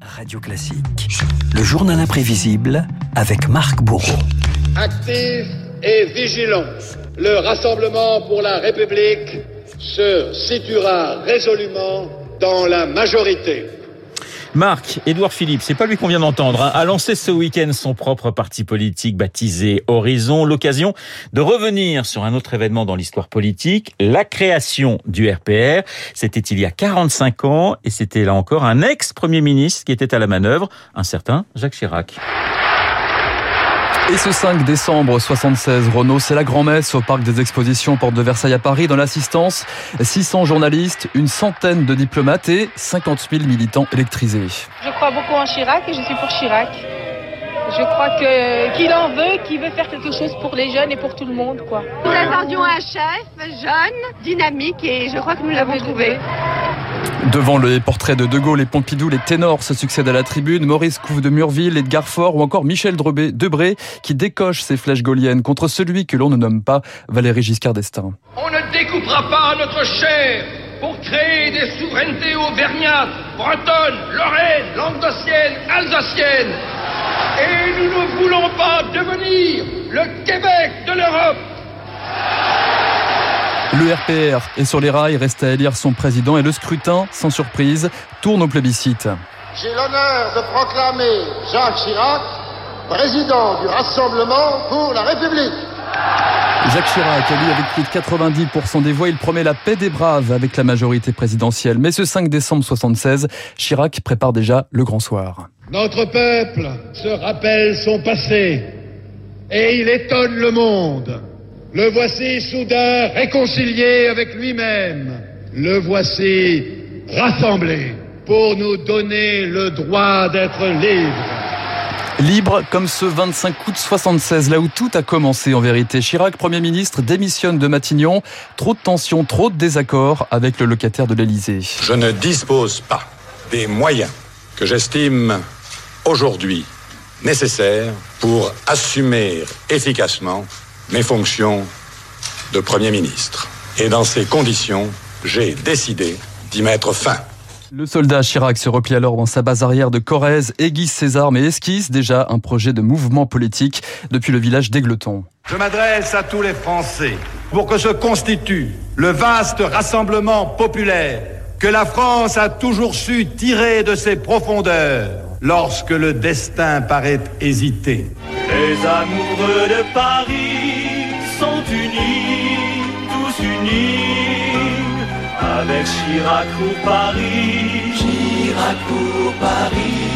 Radio Classique, le journal imprévisible avec Marc Bourreau. Actif et vigilant, le Rassemblement pour la République se situera résolument dans la majorité. Marc, Édouard Philippe, c'est pas lui qu'on vient d'entendre, hein, a lancé ce week-end son propre parti politique baptisé Horizon, l'occasion de revenir sur un autre événement dans l'histoire politique, la création du RPR. C'était il y a 45 ans et c'était là encore un ex-premier ministre qui était à la manœuvre, un certain Jacques Chirac. Et ce 5 décembre 76, Renault, c'est la grand-messe au parc des expositions Porte de Versailles à Paris dans l'assistance. 600 journalistes, une centaine de diplomates et 50 000 militants électrisés. Je crois beaucoup en Chirac et je suis pour Chirac. Je crois que qu'il en veut, qu'il veut faire quelque chose pour les jeunes et pour tout le monde, quoi. Nous attendions un chef jeune, dynamique et je crois que nous l'avons trouvé. Devant le portrait de De Gaulle et Pompidou, les ténors se succèdent à la tribune. Maurice Couve de Murville, Edgar Faure ou encore Michel Debré qui décoche ses flèches gauliennes contre celui que l'on ne nomme pas Valéry Giscard d'Estaing. On ne découpera pas notre chair pour créer des souverainetés auvergnates, bretonnes, lorraines, languedociennes, alsaciennes. Et nous ne voulons pas devenir le Québec de l'Europe. Le RPR est sur les rails, reste à élire son président et le scrutin, sans surprise, tourne au plébiscite. J'ai l'honneur de proclamer Jacques Chirac président du Rassemblement pour la République. Jacques Chirac, élu avec plus de 90% des voix, il promet la paix des braves avec la majorité présidentielle. Mais ce 5 décembre 76, Chirac prépare déjà le grand soir. Notre peuple se rappelle son passé et il étonne le monde. Le voici soudain réconcilié avec lui-même. Le voici rassemblé pour nous donner le droit d'être libre. Libre comme ce 25 août 76, là où tout a commencé en vérité. Chirac, Premier ministre, démissionne de Matignon. Trop de tensions, trop de désaccords avec le locataire de l'Élysée. Je ne dispose pas des moyens que j'estime aujourd'hui nécessaires pour assumer efficacement mes fonctions de Premier ministre. Et dans ces conditions, j'ai décidé d'y mettre fin. Le soldat Chirac se replie alors dans sa base arrière de Corrèze, aiguise ses armes et esquisse déjà un projet de mouvement politique depuis le village d'Aigleton. Je m'adresse à tous les Français pour que se constitue le vaste rassemblement populaire que la France a toujours su tirer de ses profondeurs lorsque le destin paraît hésiter. Les amoureux de Paris sont unis, tous unis, avec Chirac pour Paris, Chirac pour Paris.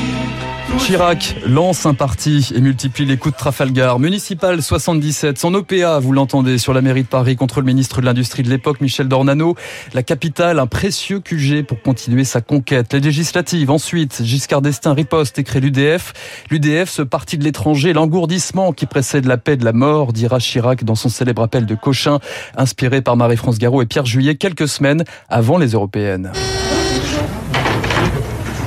Chirac lance un parti et multiplie les coups de Trafalgar. Municipal 77, son OPA, vous l'entendez, sur la mairie de Paris contre le ministre de l'Industrie de l'époque, Michel Dornano. La capitale, un précieux QG pour continuer sa conquête. Les législatives, ensuite, Giscard d'Estaing riposte et crée l'UDF. L'UDF, ce parti de l'étranger, l'engourdissement qui précède la paix de la mort, dira Chirac dans son célèbre appel de Cochin, inspiré par Marie-France Garot et Pierre Juillet quelques semaines avant les européennes.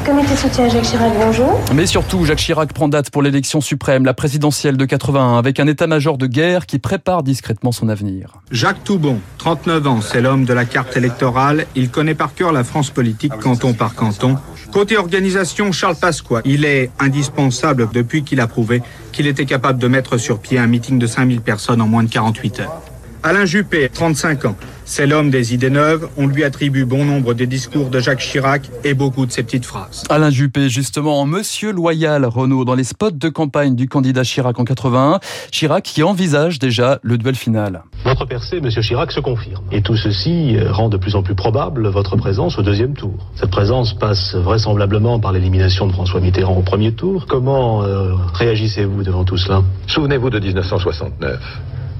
Comité soutien Jacques Chirac, bonjour. Mais surtout, Jacques Chirac prend date pour l'élection suprême, la présidentielle de 81, avec un état-major de guerre qui prépare discrètement son avenir. Jacques Toubon, 39 ans, c'est l'homme de la carte électorale. Il connaît par cœur la France politique, canton par canton. Côté organisation, Charles Pasqua. Il est indispensable depuis qu'il a prouvé qu'il était capable de mettre sur pied un meeting de 5000 personnes en moins de 48 heures. Alain Juppé, 35 ans. C'est l'homme des idées neuves. On lui attribue bon nombre des discours de Jacques Chirac et beaucoup de ses petites phrases. Alain Juppé, justement, en Monsieur Loyal, Renault, dans les spots de campagne du candidat Chirac en 81. Chirac qui envisage déjà le duel final. Votre percée, Monsieur Chirac, se confirme. Et tout ceci euh, rend de plus en plus probable votre présence au deuxième tour. Cette présence passe vraisemblablement par l'élimination de François Mitterrand au premier tour. Comment euh, réagissez-vous devant tout cela? Souvenez-vous de 1969.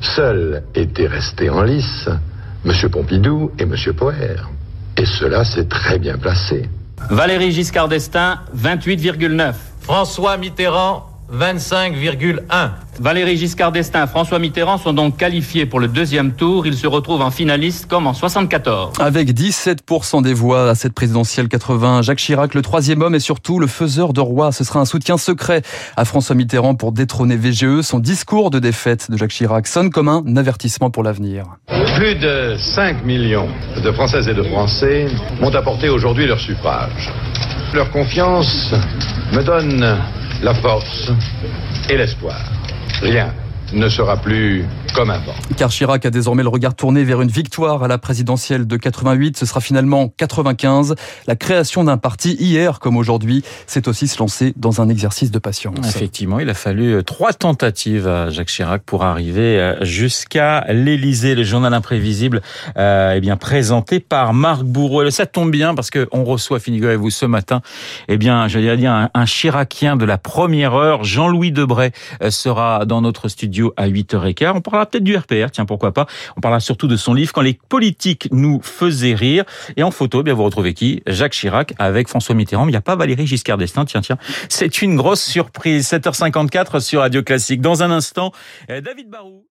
Seuls étaient restés en lice M. Pompidou et M. Poher. Et cela s'est très bien placé. Valérie Giscard d'Estaing, 28,9. François Mitterrand, 25,1. Valérie Giscard d'Estaing, François Mitterrand sont donc qualifiés pour le deuxième tour. Ils se retrouvent en finaliste comme en 74. Avec 17% des voix à cette présidentielle 80, Jacques Chirac, le troisième homme et surtout le faiseur de roi. Ce sera un soutien secret à François Mitterrand pour détrôner VGE. Son discours de défaite de Jacques Chirac sonne comme un avertissement pour l'avenir. Plus de 5 millions de Françaises et de Français m'ont apporté aujourd'hui leur suffrage. Leur confiance me donne la force et l'espoir. Rien ne sera plus comme avant. Car Chirac a désormais le regard tourné vers une victoire à la présidentielle de 88. Ce sera finalement 95. La création d'un parti hier comme aujourd'hui, c'est aussi se lancer dans un exercice de patience. Effectivement, il a fallu euh, trois tentatives à Jacques Chirac pour arriver euh, jusqu'à l'Élysée. Le journal imprévisible, euh, eh bien présenté par Marc Bourreau. Et ça tombe bien parce que on reçoit, figurez-vous, ce matin, eh bien, j'allais dire un, un Chiracien de la première heure, Jean-Louis Debray, euh, sera dans notre studio à 8h15. On parlera peut-être du RPR, tiens, pourquoi pas. On parlera surtout de son livre Quand les politiques nous faisaient rire. Et en photo, eh bien, vous retrouvez qui? Jacques Chirac avec François Mitterrand. Il n'y a pas Valérie Giscard d'Estaing. Tiens, tiens. C'est une grosse surprise. 7h54 sur Radio Classique. Dans un instant, euh, David Barou.